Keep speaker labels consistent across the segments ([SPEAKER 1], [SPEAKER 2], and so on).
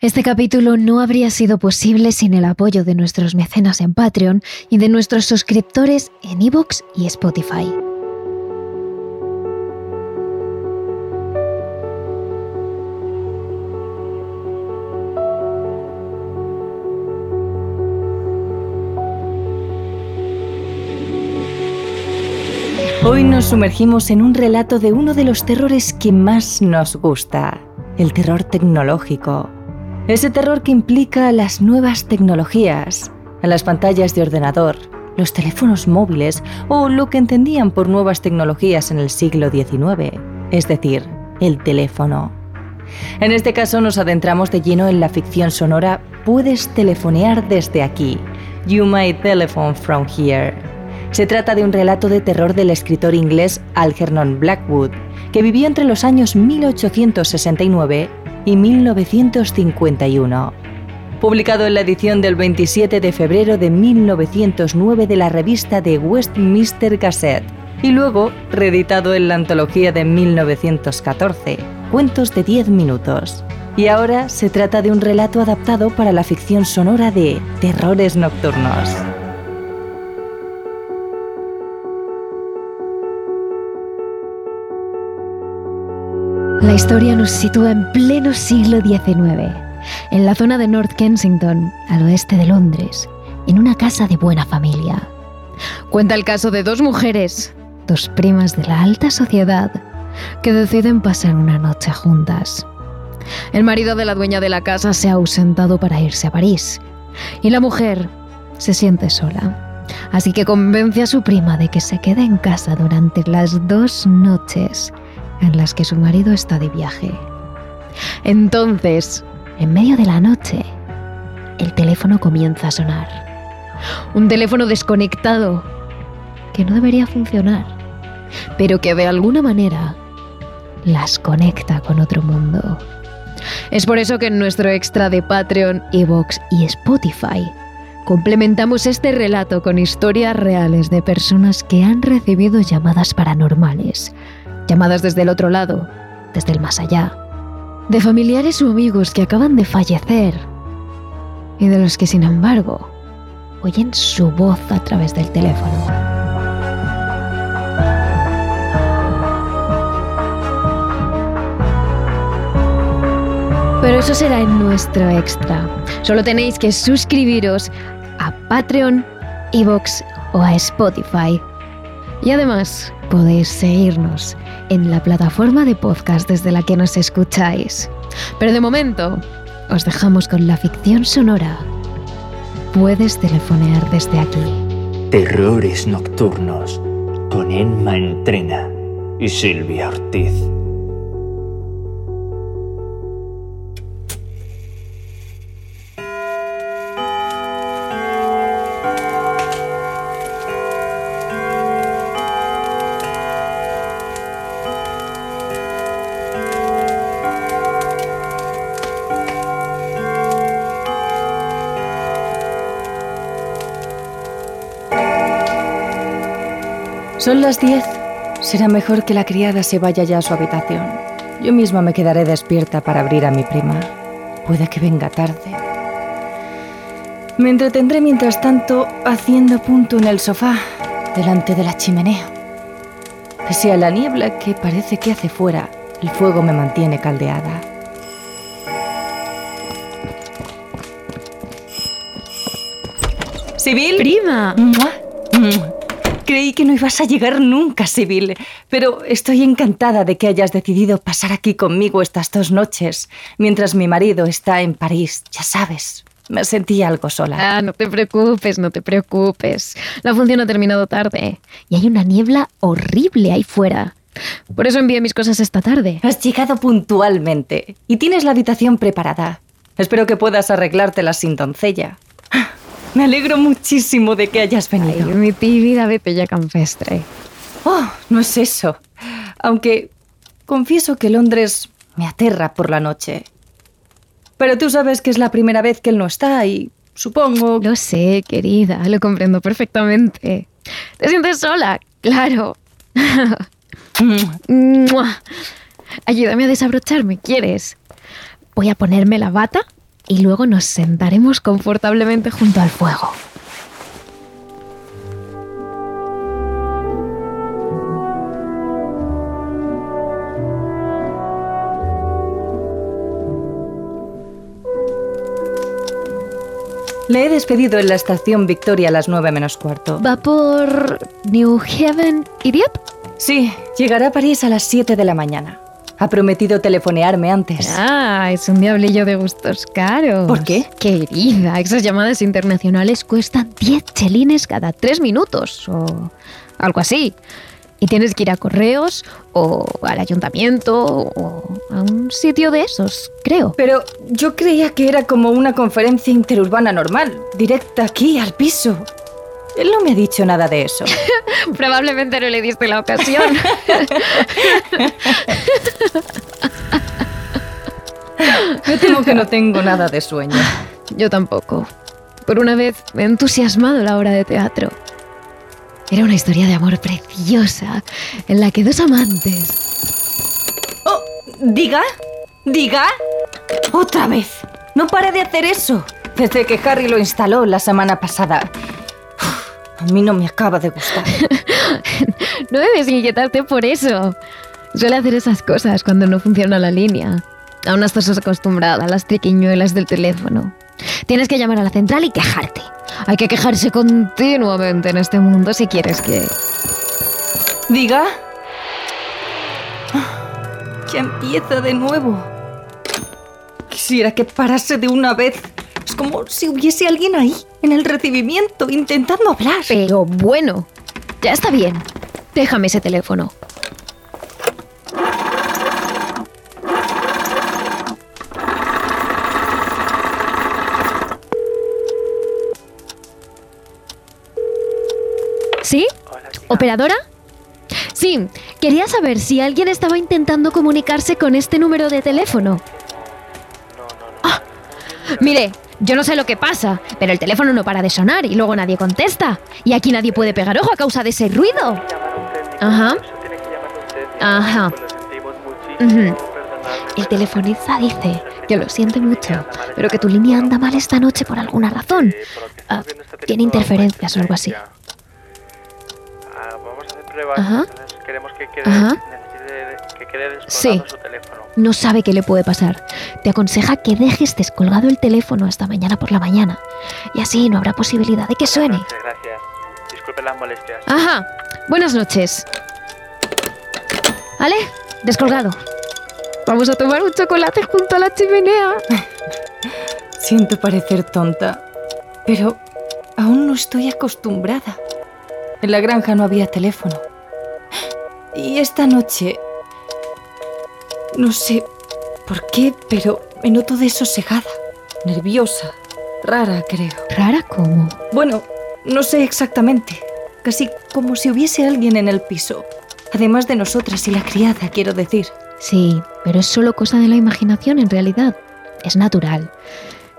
[SPEAKER 1] Este capítulo no habría sido posible sin el apoyo de nuestros mecenas en Patreon y de nuestros suscriptores en iVoox y Spotify.
[SPEAKER 2] Hoy nos sumergimos en un relato de uno de los terrores que más nos gusta, el terror tecnológico. Ese terror que implica las nuevas tecnologías, las pantallas de ordenador, los teléfonos móviles o lo que entendían por nuevas tecnologías en el siglo XIX, es decir, el teléfono. En este caso nos adentramos de lleno en la ficción sonora Puedes telefonear desde aquí. You might telephone from here. Se trata de un relato de terror del escritor inglés Algernon Blackwood, que vivió entre los años 1869 y 1951. Publicado en la edición del 27 de febrero de 1909 de la revista The Westminster Gazette y luego reeditado en la antología de 1914, Cuentos de 10 minutos. Y ahora se trata de un relato adaptado para la ficción sonora de Terrores Nocturnos.
[SPEAKER 1] La historia nos sitúa en pleno siglo XIX, en la zona de North Kensington, al oeste de Londres, en una casa de buena familia. Cuenta el caso de dos mujeres, dos primas de la alta sociedad, que deciden pasar una noche juntas. El marido de la dueña de la casa se ha ausentado para irse a París y la mujer se siente sola. Así que convence a su prima de que se quede en casa durante las dos noches en las que su marido está de viaje. Entonces, en medio de la noche, el teléfono comienza a sonar. Un teléfono desconectado que no debería funcionar, pero que de alguna manera las conecta con otro mundo. Es por eso que en nuestro extra de Patreon, Evox y Spotify complementamos este relato con historias reales de personas que han recibido llamadas paranormales llamadas desde el otro lado, desde el más allá, de familiares o amigos que acaban de fallecer y de los que sin embargo oyen su voz a través del teléfono. Pero eso será en nuestro extra. Solo tenéis que suscribiros a Patreon, Evox o a Spotify. Y además podéis seguirnos en la plataforma de podcast desde la que nos escucháis. Pero de momento, os dejamos con la ficción sonora. Puedes telefonear desde aquí.
[SPEAKER 3] Terrores Nocturnos con Emma Entrena y Silvia Ortiz.
[SPEAKER 2] Son las 10. Será mejor que la criada se vaya ya a su habitación. Yo misma me quedaré despierta para abrir a mi prima. Puede que venga tarde. Me entretendré mientras tanto haciendo punto en el sofá, delante de la chimenea. Pese a la niebla que parece que hace fuera, el fuego me mantiene caldeada. ¿Sibyl?
[SPEAKER 1] ¡Prima!
[SPEAKER 2] Creí que no ibas a llegar nunca, Sibyl, pero estoy encantada de que hayas decidido pasar aquí conmigo estas dos noches, mientras mi marido está en París, ya sabes. Me sentí algo sola.
[SPEAKER 1] Ah, no te preocupes, no te preocupes. La función ha terminado tarde y hay una niebla horrible ahí fuera. Por eso envié mis cosas esta tarde.
[SPEAKER 2] Has llegado puntualmente y tienes la habitación preparada. Espero que puedas arreglártela sin doncella. Me alegro muchísimo de que hayas
[SPEAKER 1] Ay,
[SPEAKER 2] venido.
[SPEAKER 1] mi tímida bella campestre.
[SPEAKER 2] Oh, no es eso. Aunque confieso que Londres me aterra por la noche. Pero tú sabes que es la primera vez que él no está y supongo...
[SPEAKER 1] Lo sé, querida, lo comprendo perfectamente. ¿Te sientes sola? Claro. Ayúdame a desabrocharme, ¿quieres? Voy a ponerme la bata y luego nos sentaremos confortablemente junto al fuego.
[SPEAKER 2] Le he despedido en la estación Victoria a las 9 menos cuarto.
[SPEAKER 1] ¿Va por New Haven y Dieppe?
[SPEAKER 2] Sí, llegará a París a las 7 de la mañana. Ha prometido telefonearme antes.
[SPEAKER 1] Ah, es un diablillo de gustos caros.
[SPEAKER 2] ¿Por qué?
[SPEAKER 1] Querida, esas llamadas internacionales cuestan 10 chelines cada 3 minutos o algo así. Y tienes que ir a correos o al ayuntamiento o a un sitio de esos, creo.
[SPEAKER 2] Pero yo creía que era como una conferencia interurbana normal, directa aquí al piso. Él no me ha dicho nada de eso.
[SPEAKER 1] Probablemente no le diste la ocasión.
[SPEAKER 2] Me temo que no tengo nada de sueño.
[SPEAKER 1] Yo tampoco. Por una vez me ha entusiasmado la obra de teatro. Era una historia de amor preciosa, en la que dos amantes...
[SPEAKER 2] Oh, diga, diga. Otra vez. No pare de hacer eso. Desde que Harry lo instaló la semana pasada. A mí no me acaba de gustar.
[SPEAKER 1] No debes inquietarte por eso. Suele hacer esas cosas cuando no funciona la línea. Aún estás acostumbrada a las triquiñuelas del teléfono. Tienes que llamar a la central y quejarte. Hay que quejarse continuamente en este mundo si quieres que...
[SPEAKER 2] Diga. Ya empieza de nuevo. Quisiera que parase de una vez. Es como si hubiese alguien ahí, en el recibimiento, intentando hablar.
[SPEAKER 1] Pero bueno, ya está bien. Déjame ese teléfono. ¿Sí? ¿Operadora? Sí, quería saber si alguien estaba intentando comunicarse con este número de teléfono. Ah, mire, yo no sé lo que pasa, pero el teléfono no para de sonar y luego nadie contesta. Y aquí nadie puede pegar ojo a causa de ese ruido. Ajá. Ajá. El telefonista dice que lo siente mucho, pero que tu línea anda mal esta noche por alguna razón. Ah, tiene interferencias o algo así.
[SPEAKER 4] Ah, vamos a hacer pruebas.
[SPEAKER 1] Ajá. Ajá.
[SPEAKER 4] Quede descolgado
[SPEAKER 1] Sí.
[SPEAKER 4] su teléfono.
[SPEAKER 1] No sabe qué le puede pasar. Te aconseja que dejes descolgado el teléfono hasta mañana por la mañana. Y así no habrá posibilidad de que suene.
[SPEAKER 4] Noches, gracias. Disculpen las molestias.
[SPEAKER 1] Ajá. Buenas noches. ¿Vale? Descolgado. Vamos a tomar un chocolate junto a la chimenea.
[SPEAKER 2] Siento parecer tonta, pero aún no estoy acostumbrada. En la granja no había teléfono. Y esta noche... No sé por qué, pero me noto desosegada, nerviosa, rara, creo.
[SPEAKER 1] ¿Rara cómo?
[SPEAKER 2] Bueno, no sé exactamente. Casi como si hubiese alguien en el piso. Además de nosotras y la criada, quiero decir.
[SPEAKER 1] Sí, pero es solo cosa de la imaginación en realidad. Es natural.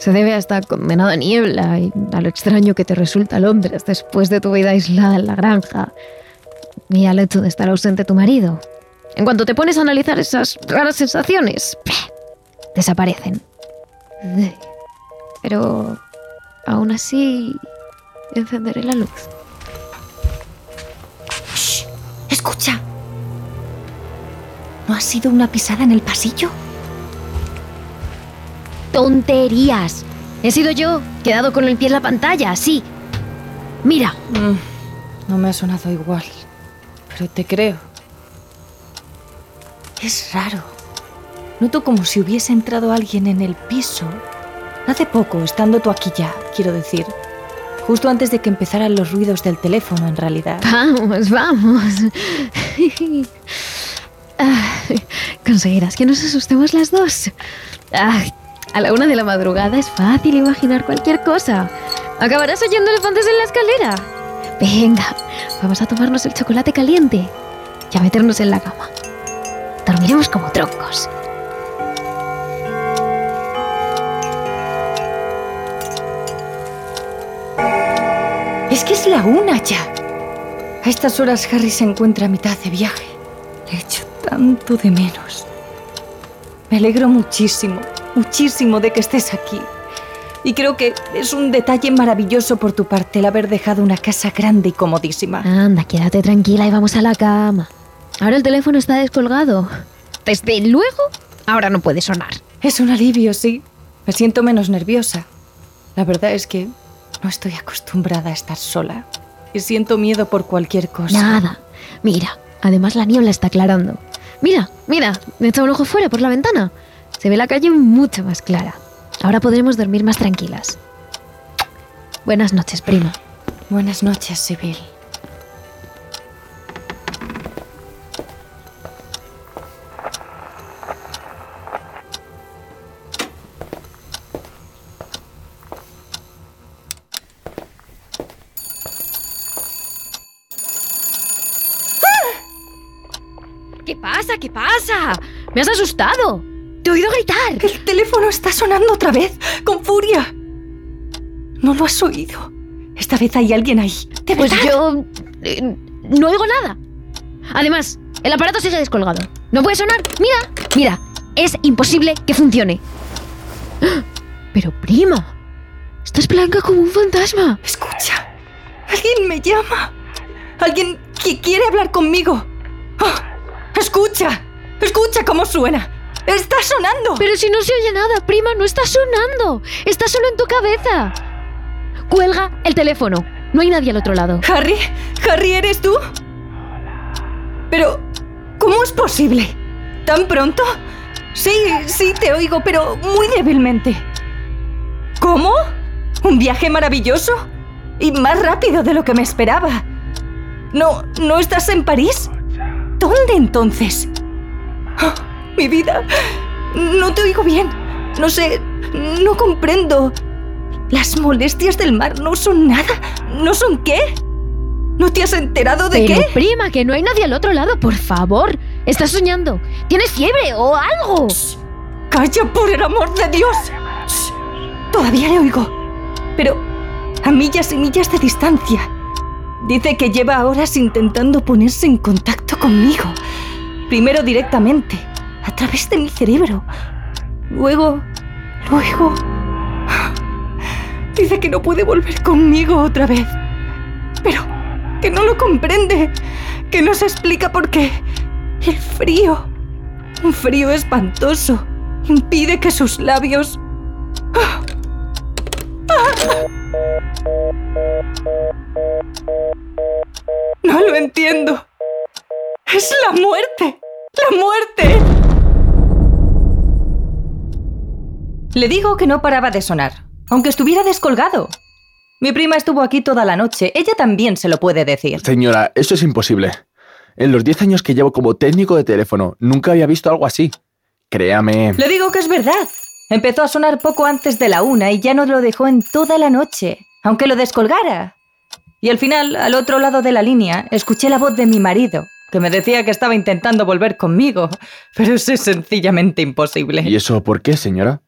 [SPEAKER 1] Se debe a esta condenada niebla y a lo extraño que te resulta Londres después de tu vida aislada en la granja. Y al hecho de estar ausente tu marido. En cuanto te pones a analizar esas raras sensaciones, desaparecen. Pero aún así encenderé la luz.
[SPEAKER 2] ¡Shh! ¡Escucha! ¿No ha sido una pisada en el pasillo?
[SPEAKER 1] ¡Tonterías! He sido yo, quedado con el pie en la pantalla, sí. Mira,
[SPEAKER 2] Mm, no me ha sonado igual, pero te creo. Es raro. Noto como si hubiese entrado alguien en el piso. Hace poco, estando tú aquí ya, quiero decir. Justo antes de que empezaran los ruidos del teléfono, en realidad.
[SPEAKER 1] Vamos, vamos. Ah, Conseguirás que nos asustemos las dos. Ah, a la una de la madrugada es fácil imaginar cualquier cosa. Acabarás oyendo elefantes en la escalera. Venga, vamos a tomarnos el chocolate caliente y a meternos en la cama. Dormiremos como troncos.
[SPEAKER 2] Es que es la una ya. A estas horas Harry se encuentra a mitad de viaje. Le echo tanto de menos. Me alegro muchísimo, muchísimo de que estés aquí. Y creo que es un detalle maravilloso por tu parte el haber dejado una casa grande y comodísima.
[SPEAKER 1] Anda, quédate tranquila y vamos a la cama. Ahora el teléfono está descolgado. Desde luego, ahora no puede sonar.
[SPEAKER 2] Es un alivio, sí. Me siento menos nerviosa. La verdad es que no estoy acostumbrada a estar sola. Y siento miedo por cualquier cosa.
[SPEAKER 1] Nada. Mira, además la niebla está aclarando. Mira, mira, me echa un ojo fuera por la ventana. Se ve la calle mucho más clara. Ahora podremos dormir más tranquilas. Buenas noches, prima.
[SPEAKER 2] Buenas noches, Sibyl.
[SPEAKER 1] Pasa? ¿Qué pasa? Me has asustado. Te he oído gritar.
[SPEAKER 2] El teléfono está sonando otra vez, con furia. No lo has oído. Esta vez hay alguien ahí. ¿De
[SPEAKER 1] Pues
[SPEAKER 2] verdad?
[SPEAKER 1] yo eh, no oigo nada. Además, el aparato sigue descolgado. No puede sonar. Mira, mira, es imposible que funcione. Pero prima, estás blanca como un fantasma.
[SPEAKER 2] Escucha. Alguien me llama. Alguien que quiere hablar conmigo. Escucha. Escucha cómo suena. Está sonando.
[SPEAKER 1] Pero si no se oye nada, prima, no está sonando. Está solo en tu cabeza. Cuelga el teléfono. No hay nadie al otro lado.
[SPEAKER 2] Harry, Harry, ¿eres tú? Pero, ¿cómo es posible? ¿Tan pronto? Sí, sí, te oigo, pero muy débilmente. ¿Cómo? ¿Un viaje maravilloso? Y más rápido de lo que me esperaba. ¿No, no estás en París? ¿Dónde entonces? Ah, mi vida, no te oigo bien. No sé, no comprendo. Las molestias del mar no son nada. ¿No son qué? ¿No te has enterado de
[SPEAKER 1] Pero
[SPEAKER 2] qué?
[SPEAKER 1] prima, que no hay nadie al otro lado, por favor. Estás soñando. ¿Tienes fiebre o algo?
[SPEAKER 2] ¡Calla por el amor de Dios! Shh, Todavía le oigo. Pero a millas y millas de distancia. Dice que lleva horas intentando ponerse en contacto conmigo. Primero directamente, a través de mi cerebro. Luego, luego... Dice que no puede volver conmigo otra vez. Pero que no lo comprende. Que no se explica por qué. El frío. Un frío espantoso impide que sus labios... No lo entiendo. Es la muerte. La muerte. Le digo que no paraba de sonar, aunque estuviera descolgado. Mi prima estuvo aquí toda la noche. Ella también se lo puede decir.
[SPEAKER 5] Señora, eso es imposible. En los 10 años que llevo como técnico de teléfono, nunca había visto algo así. Créame.
[SPEAKER 2] Le digo que es verdad. Empezó a sonar poco antes de la una y ya no lo dejó en toda la noche, aunque lo descolgara. Y al final, al otro lado de la línea, escuché la voz de mi marido, que me decía que estaba intentando volver conmigo, pero eso es sencillamente imposible.
[SPEAKER 5] ¿Y eso por qué, señora?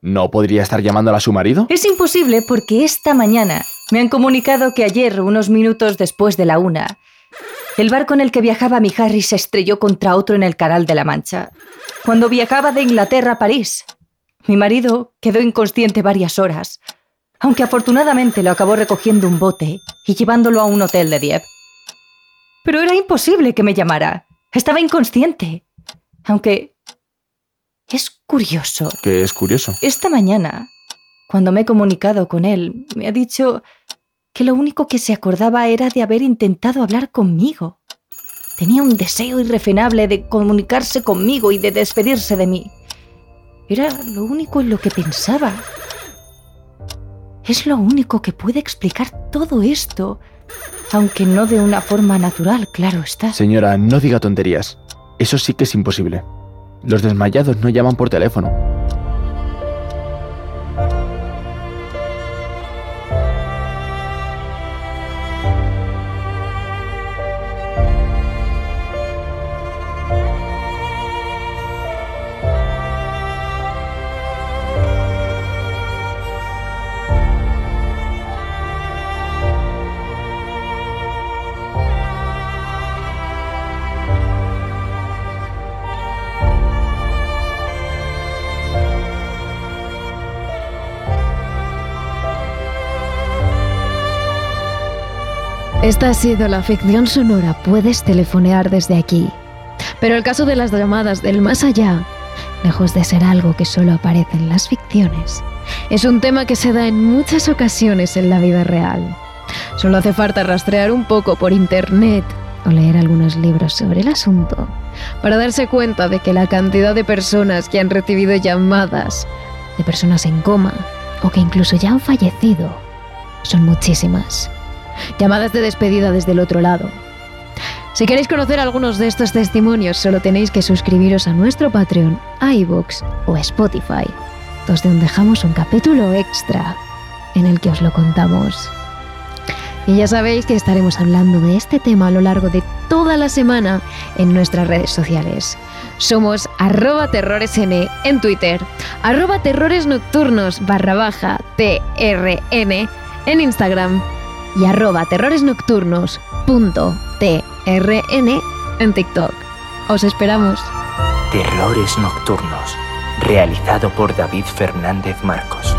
[SPEAKER 5] ¿No podría estar llamándola a su marido?
[SPEAKER 2] Es imposible porque esta mañana me han comunicado que ayer, unos minutos después de la una, el barco en el que viajaba mi Harry se estrelló contra otro en el Canal de la Mancha, cuando viajaba de Inglaterra a París. Mi marido quedó inconsciente varias horas, aunque afortunadamente lo acabó recogiendo un bote y llevándolo a un hotel de Dieppe. Pero era imposible que me llamara. Estaba inconsciente. Aunque... Es curioso.
[SPEAKER 5] Que es curioso.
[SPEAKER 2] Esta mañana, cuando me he comunicado con él, me ha dicho que lo único que se acordaba era de haber intentado hablar conmigo. Tenía un deseo irrefrenable de comunicarse conmigo y de despedirse de mí. Era lo único en lo que pensaba. Es lo único que puede explicar todo esto, aunque no de una forma natural, claro está.
[SPEAKER 5] Señora, no diga tonterías. Eso sí que es imposible. Los desmayados no llaman por teléfono.
[SPEAKER 1] Esta ha sido la ficción sonora. Puedes telefonear desde aquí. Pero el caso de las llamadas del más allá, lejos de ser algo que solo aparece en las ficciones, es un tema que se da en muchas ocasiones en la vida real. Solo hace falta rastrear un poco por internet o leer algunos libros sobre el asunto para darse cuenta de que la cantidad de personas que han recibido llamadas de personas en coma o que incluso ya han fallecido son muchísimas. Llamadas de despedida desde el otro lado. Si queréis conocer algunos de estos testimonios, solo tenéis que suscribiros a nuestro Patreon, iVoox o Spotify, donde dejamos un capítulo extra en el que os lo contamos. Y ya sabéis que estaremos hablando de este tema a lo largo de toda la semana en nuestras redes sociales. Somos arroba terroresn en Twitter, arroba terrores nocturnos barra baja TRN en Instagram y arroba terroresnocturnos.trn en TikTok. Os esperamos.
[SPEAKER 3] Terrores Nocturnos, realizado por David Fernández Marcos.